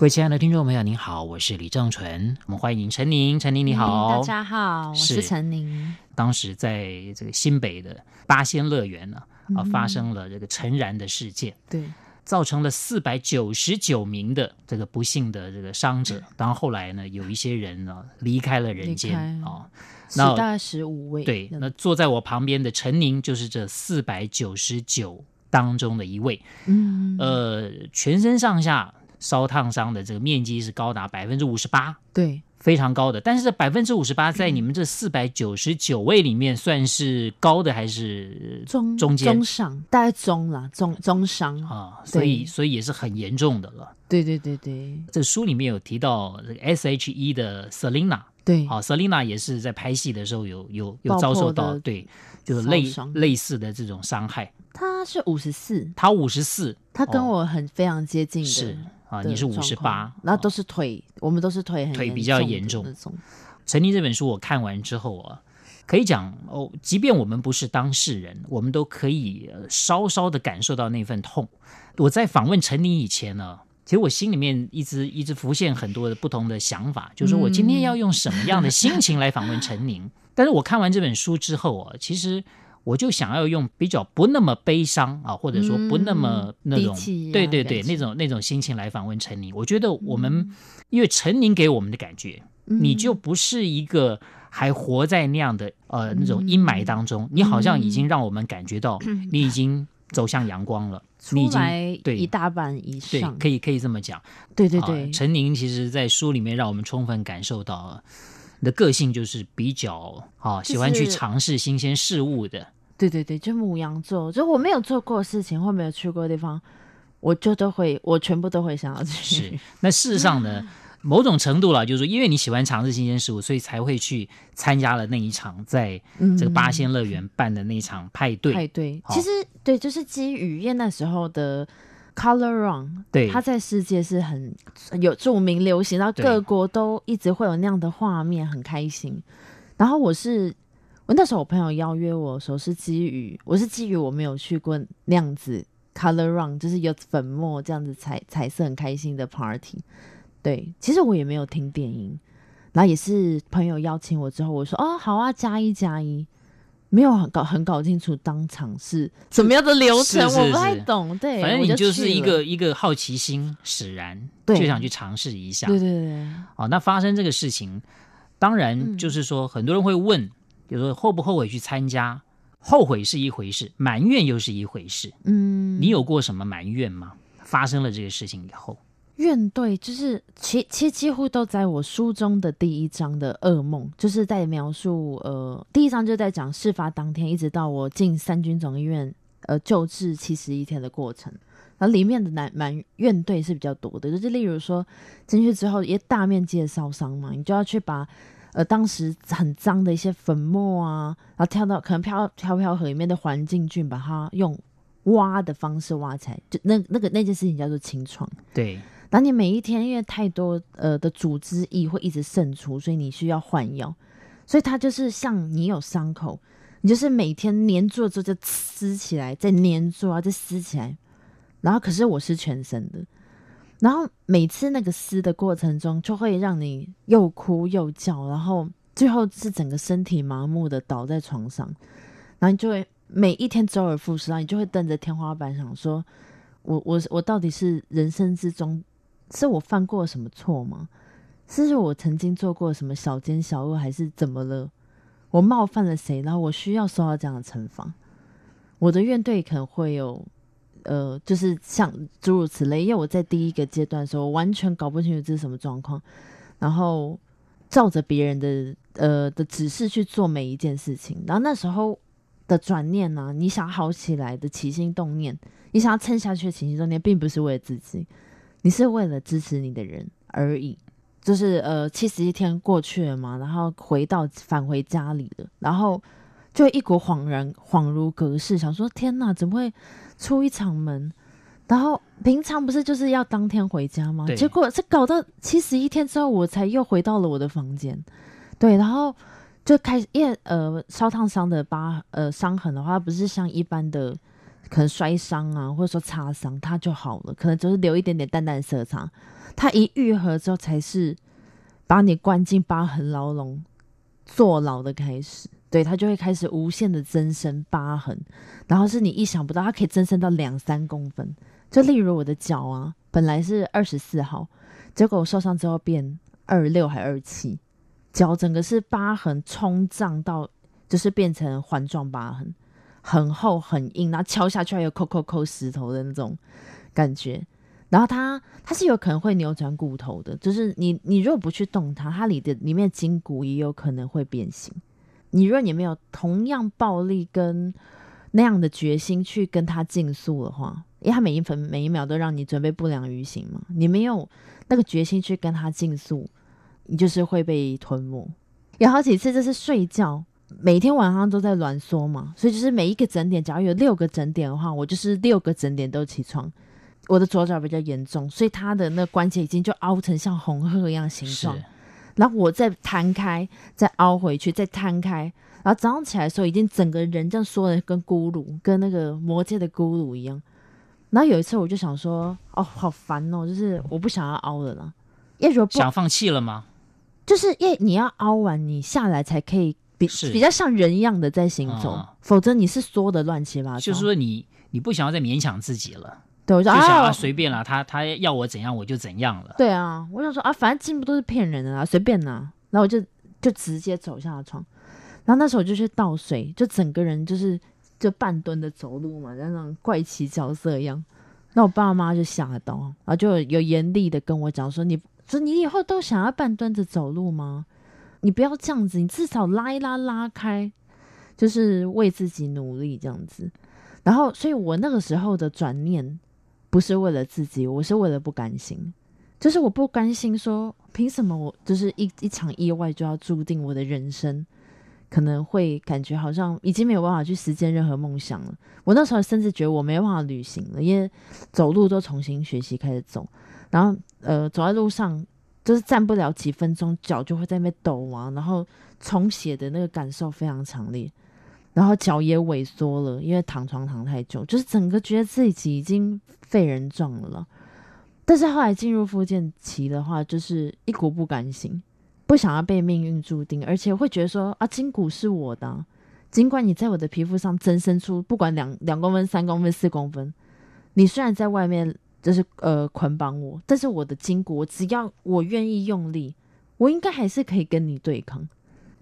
各位亲爱的听众朋友，您好，我是李正淳。我们欢迎陈宁，陈宁你好，大家好，我是陈宁。当时在这个新北的八仙乐园呢，啊，发生了这个陈燃的事件，对，造成了四百九十九名的这个不幸的这个伤者。当然后来呢，有一些人呢离开了人间啊，那大概十五位。对，那坐在我旁边的陈宁就是这四百九十九当中的一位。嗯，呃，全身上下。烧烫伤的这个面积是高达百分之五十八，对，非常高的。但是这百分之五十八 在你们这四百九十九位里面算是高的还是中中间中上？大概中了，中中伤啊，所以所以也是很严重的了。对对对对，这书里面有提到这个 S.H.E 的 Selina，对，好，Selina 也是在拍戏的时候有有有遭受到对，就是类类似的这种伤害。他是五十四，他五十四，他跟我很非常接近的。是。啊，你是五十八，然后都是腿，哦、我们都是腿很腿比较严重。陈宁这本书我看完之后啊，可以讲哦，即便我们不是当事人，我们都可以稍稍的感受到那份痛。我在访问陈宁以前呢，其实我心里面一直一直浮现很多的不同的想法，就是说我今天要用什么样的心情来访问陈宁。嗯、但是我看完这本书之后啊，其实。我就想要用比较不那么悲伤啊，或者说不那么那种，嗯、对对对，那种那种心情来访问陈宁。我觉得我们，嗯、因为陈宁给我们的感觉，嗯、你就不是一个还活在那样的呃那种阴霾当中，嗯、你好像已经让我们感觉到 你已经走向阳光了，嗯、你已经对一大半以上，对，可以可以这么讲。对对对，呃、陈宁其实在书里面让我们充分感受到了。你的个性就是比较啊，喜欢去尝试新鲜事物的。对对对，就牡羊座，就我没有做过的事情或没有去过的地方，我就都会，我全部都会想要去。是，那事实上呢，某种程度了，就是说，因为你喜欢尝试新鲜事物，所以才会去参加了那一场在这个八仙乐园办的那一场派对。派对，其实对，就是基于因为那时候的。Color Run，对，它在世界是很有著名、流行，然后各国都一直会有那样的画面，很开心。然后我是，我那时候我朋友邀约我的时候是基于，我是基于我没有去过那样子 Color Run，就是有粉末这样子彩彩色很开心的 Party。对，其实我也没有听电音，然后也是朋友邀请我之后，我说哦好啊，加一加一。没有很搞很搞清楚当场是怎么样的流程，是是是，我不太懂。对，反正你就是一个一个好奇心使然，对就想去尝试一下。对对对。哦，那发生这个事情，当然就是说，很多人会问，嗯、比如说后不后悔去参加？后悔是一回事，埋怨又是一回事。嗯，你有过什么埋怨吗？发生了这个事情以后。怨对就是其其实几乎都在我书中的第一章的噩梦，就是在描述呃第一章就在讲事发当天一直到我进三军总医院呃救治七十一天的过程，然后里面的难蛮怨对是比较多的，就是例如说进去之后也大面积的烧伤嘛，你就要去把呃当时很脏的一些粉末啊，然后跳到可能漂漂漂河里面的环境菌，把它用挖的方式挖起来，就那那个那件事情叫做清创，对。那你每一天因为太多呃的组织液会一直渗出，所以你需要换药，所以它就是像你有伤口，你就是每天粘住了之后就撕起来，再粘住啊，再撕起来，然后可是我是全身的，然后每次那个撕的过程中就会让你又哭又叫，然后最后是整个身体麻木的倒在床上，然后你就会每一天周而复始，然后你就会瞪着天花板想说，我我我到底是人生之中。是我犯过什么错吗？是是我曾经做过什么小奸小恶，还是怎么了？我冒犯了谁？然后我需要受到这样的惩罚？我的怨怼可能会有，呃，就是像诸如此类。因为我在第一个阶段的时候，我完全搞不清楚这是什么状况，然后照着别人的呃的指示去做每一件事情。然后那时候的转念呢、你想好起来的起心动念，你想要撑下去的起心动念，并不是为了自己。你是为了支持你的人而已，就是呃七十一天过去了嘛，然后回到返回家里了，然后就一股恍然恍如隔世，想说天哪，怎么会出一场门？然后平常不是就是要当天回家吗？结果这搞到七十一天之后，我才又回到了我的房间。对，然后就开始，因为呃烧烫伤的疤呃伤痕的话，不是像一般的可能摔伤啊，或者说擦伤，它就好了，可能就是留一点点淡淡色差。它一愈合之后，才是把你关进疤痕牢笼坐牢的开始。对，它就会开始无限的增生疤痕，然后是你意想不到，它可以增生到两三公分。就例如我的脚啊，本来是二十四号，结果我受伤之后变二六还二七，脚整个是疤痕冲胀到，就是变成环状疤痕，很厚很硬，然后敲下去还有扣扣扣石头的那种感觉。然后它它是有可能会扭转骨头的，就是你你如果不去动它，它里的里面筋骨也有可能会变形。你如果你没有同样暴力跟那样的决心去跟他竞速的话。因为他每一分每一秒都让你准备不良于行嘛，你没有那个决心去跟他竞速，你就是会被吞没。有好几次就是睡觉，每天晚上都在挛缩嘛，所以就是每一个整点，假如有六个整点的话，我就是六个整点都起床。我的左脚比较严重，所以他的那关节已经就凹成像红鹤一样形状，然后我再摊开，再凹回去，再摊开，然后早上起来的时候，已经整个人这样缩的跟咕噜，跟那个魔界的咕噜一样。然后有一次我就想说，哦，好烦哦，就是我不想要凹了啦。因为如果不想放弃了吗？就是因为你要凹完，你下来才可以比比较像人一样的在行走，嗯、否则你是缩的乱七八糟。就是说你你不想要再勉强自己了，对，我就，就想要随便了，他他要我怎样我就怎样了。对啊，我想说啊，反正进步都是骗人的啊，随便啦。然后我就就直接走下床，然后那时候我就去倒水，就整个人就是。就半蹲的走路嘛，像那种怪奇角色一样。那我爸妈就吓到，然后就有严厉的跟我讲说：“你说你以后都想要半蹲着走路吗？你不要这样子，你至少拉一拉拉开，就是为自己努力这样子。”然后，所以我那个时候的转念不是为了自己，我是为了不甘心，就是我不甘心说，凭什么我就是一一场意外就要注定我的人生。可能会感觉好像已经没有办法去实现任何梦想了。我那时候甚至觉得我没办法旅行了，因为走路都重新学习开始走，然后呃走在路上就是站不了几分钟，脚就会在那边抖啊，然后重写的那个感受非常强烈，然后脚也萎缩了，因为躺床躺太久，就是整个觉得自己已经废人状了。但是后来进入复健期的话，就是一股不甘心。不想要被命运注定，而且会觉得说啊，筋骨是我的，尽管你在我的皮肤上增生出不管两两公分、三公分、四公分，你虽然在外面就是呃捆绑我，但是我的筋骨，只要我愿意用力，我应该还是可以跟你对抗。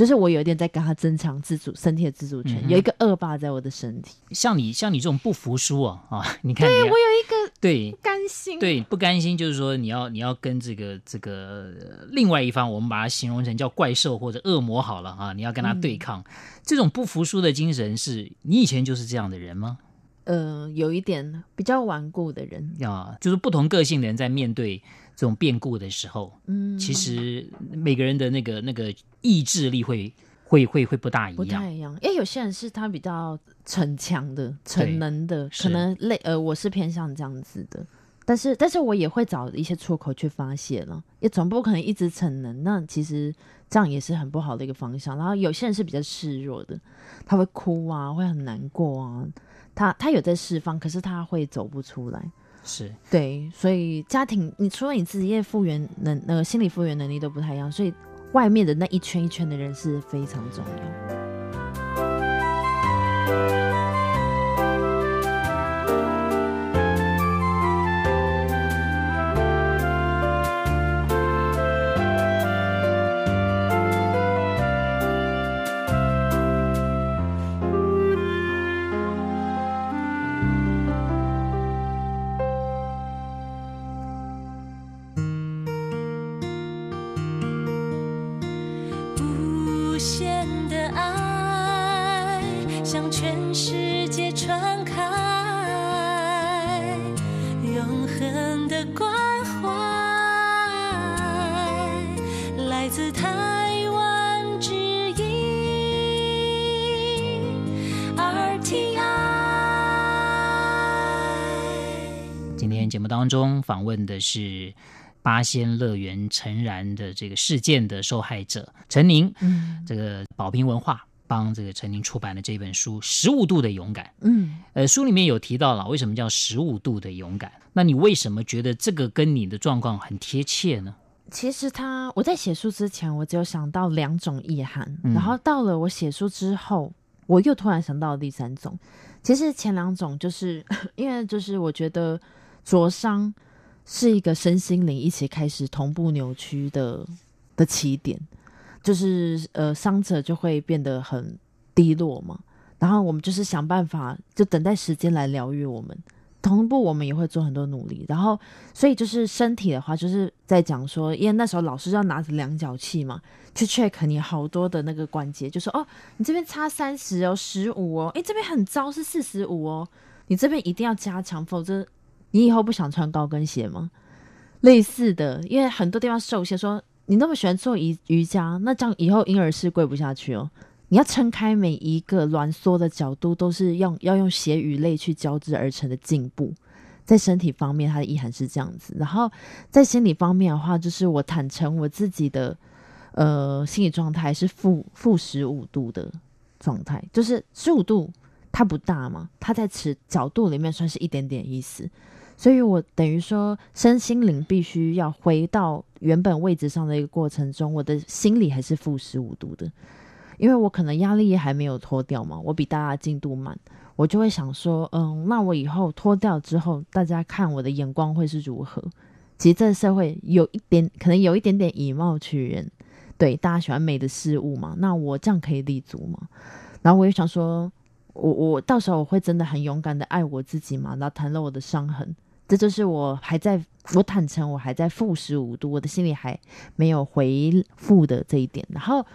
就是我有一点在跟他增强自主身体的自主权，嗯、有一个恶霸在我的身体。像你像你这种不服输啊啊！你看，对我有一个对不甘心，对不甘心，就是说你要你要跟这个这个另外一方，我们把它形容成叫怪兽或者恶魔好了啊！你要跟他对抗，嗯、这种不服输的精神，是你以前就是这样的人吗？呃，有一点比较顽固的人啊，就是不同个性的人在面对。这种变故的时候，嗯，其实每个人的那个那个意志力会会会会不大一样，不太一样。因为有些人是他比较逞强的、逞能的，可能类呃，我是偏向这样子的。但是，但是我也会找一些出口去发泄了，也总不可能一直逞能。那其实这样也是很不好的一个方向。然后有些人是比较示弱的，他会哭啊，会很难过啊，他他有在释放，可是他会走不出来。是对，所以家庭，你除了你职业复原能，那个心理复原能力都不太一样，所以外面的那一圈一圈的人是非常重要。全世界传开，永恒的关怀来自台湾之音。RTI 今天节目当中访问的是八仙乐园陈然的这个事件的受害者陈宁，嗯，这个宝瓶文化。帮这个陈宁出版的这本书《十五度的勇敢》，嗯，呃，书里面有提到了为什么叫十五度的勇敢？那你为什么觉得这个跟你的状况很贴切呢？其实他我在写书之前，我只有想到两种意涵，嗯，然后到了我写书之后，我又突然想到了第三种。其实前两种就是 因为就是我觉得灼伤是一个身心灵一起开始同步扭曲的的起点。就是呃，伤者就会变得很低落嘛，然后我们就是想办法，就等待时间来疗愈我们。同步我们也会做很多努力，然后所以就是身体的话，就是在讲说，因为那时候老师要拿着量角器嘛，去 check 你好多的那个关节，就说哦，你这边差三十哦，十五哦，诶，这边很糟是四十五哦，你这边一定要加强，否则你以后不想穿高跟鞋吗？类似的，因为很多地方受限说。你那么喜欢做瑜瑜伽，那这样以后婴儿室跪不下去哦。你要撑开每一个挛缩的角度，都是用要用血与泪去交织而成的进步。在身体方面，它的意涵是这样子；然后在心理方面的话，就是我坦诚我自己的呃心理状态是负负十五度的状态，就是十五度它不大嘛，它在此角度里面算是一点点意思。所以我等于说，身心灵必须要回到原本位置上的一个过程中，我的心理还是负十五度的，因为我可能压力还没有脱掉嘛，我比大家进度慢，我就会想说，嗯，那我以后脱掉之后，大家看我的眼光会是如何？其实这个社会有一点，可能有一点点以貌取人，对，大家喜欢美的事物嘛，那我这样可以立足吗？然后我又想说，我我到时候我会真的很勇敢的爱我自己嘛，然后谈了我的伤痕。这就是我还在，我坦诚我还在负十五度，我的心里还没有回复的这一点。然后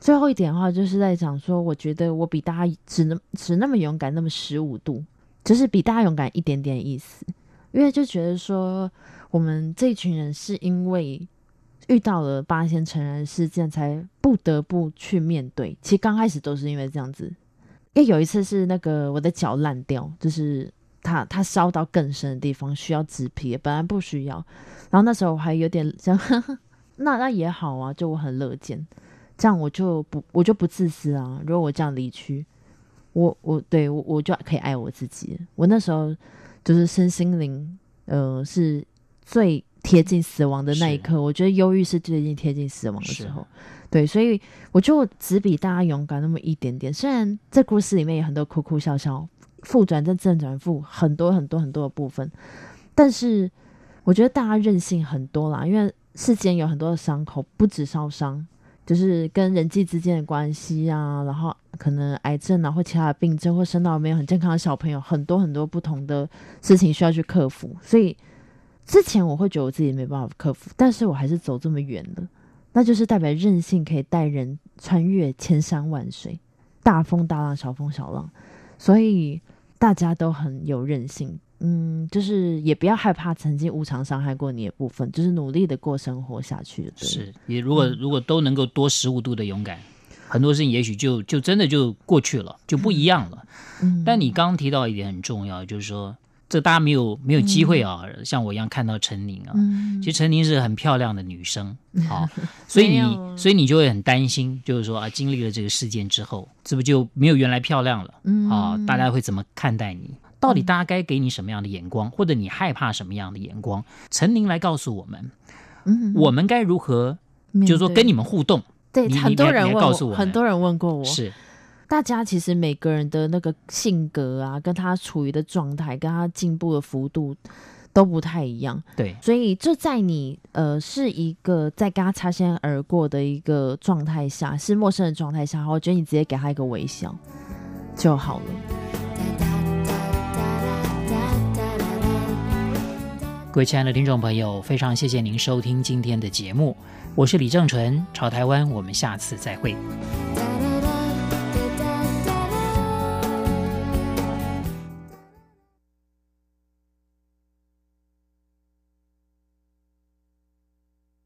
最后一点的话，就是在讲说，我觉得我比大家只能只那么勇敢，那么十五度，就是比大家勇敢一点点意思。因为就觉得说，我们这群人是因为遇到了八仙成人事件，才不得不去面对。其实刚开始都是因为这样子，因为有一次是那个我的脚烂掉，就是。他他烧到更深的地方，需要植皮，本来不需要。然后那时候我还有点这样，那那也好啊，就我很乐见，这样我就不我就不自私啊。如果我这样离去，我我对我我就可以爱我自己。我那时候就是身心灵，呃，是最贴近死亡的那一刻。我觉得忧郁是最近贴近死亡的时候。对，所以我就只比大家勇敢那么一点点。虽然这故事里面有很多哭哭笑笑。负转正正转负很多很多很多的部分，但是我觉得大家任性很多啦，因为世间有很多的伤口，不止烧伤，就是跟人际之间的关系啊，然后可能癌症啊或其他的病症，或生到没有很健康的小朋友，很多很多不同的事情需要去克服。所以之前我会觉得我自己没办法克服，但是我还是走这么远了，那就是代表任性可以带人穿越千山万水，大风大浪，小风小浪，所以。大家都很有韧性，嗯，就是也不要害怕曾经无偿伤害过你的部分，就是努力的过生活下去。对，是，也如果、嗯、如果都能够多十五度的勇敢，很多事情也许就就真的就过去了，就不一样了。嗯，但你刚刚提到一点很重要，就是说。这大家没有没有机会啊，嗯、像我一样看到陈宁啊。嗯、其实陈宁是很漂亮的女生，好、嗯，所以你所以你就会很担心，就是说啊，经历了这个事件之后，是不是就没有原来漂亮了？嗯，啊，大家会怎么看待你？到底大家该给你什么样的眼光，或者你害怕什么样的眼光？陈宁来告诉我们，嗯，我们该如何，就是说跟你们互动？对，你很多人问告诉我，很多人问过我，是。大家其实每个人的那个性格啊，跟他处于的状态，跟他进步的幅度都不太一样。对，所以就在你呃是一个在跟他擦肩而过的一个状态下，是陌生的状态下，我觉得你直接给他一个微笑就好了。各位亲爱的听众朋友，非常谢谢您收听今天的节目，我是李正淳，朝台湾，我们下次再会。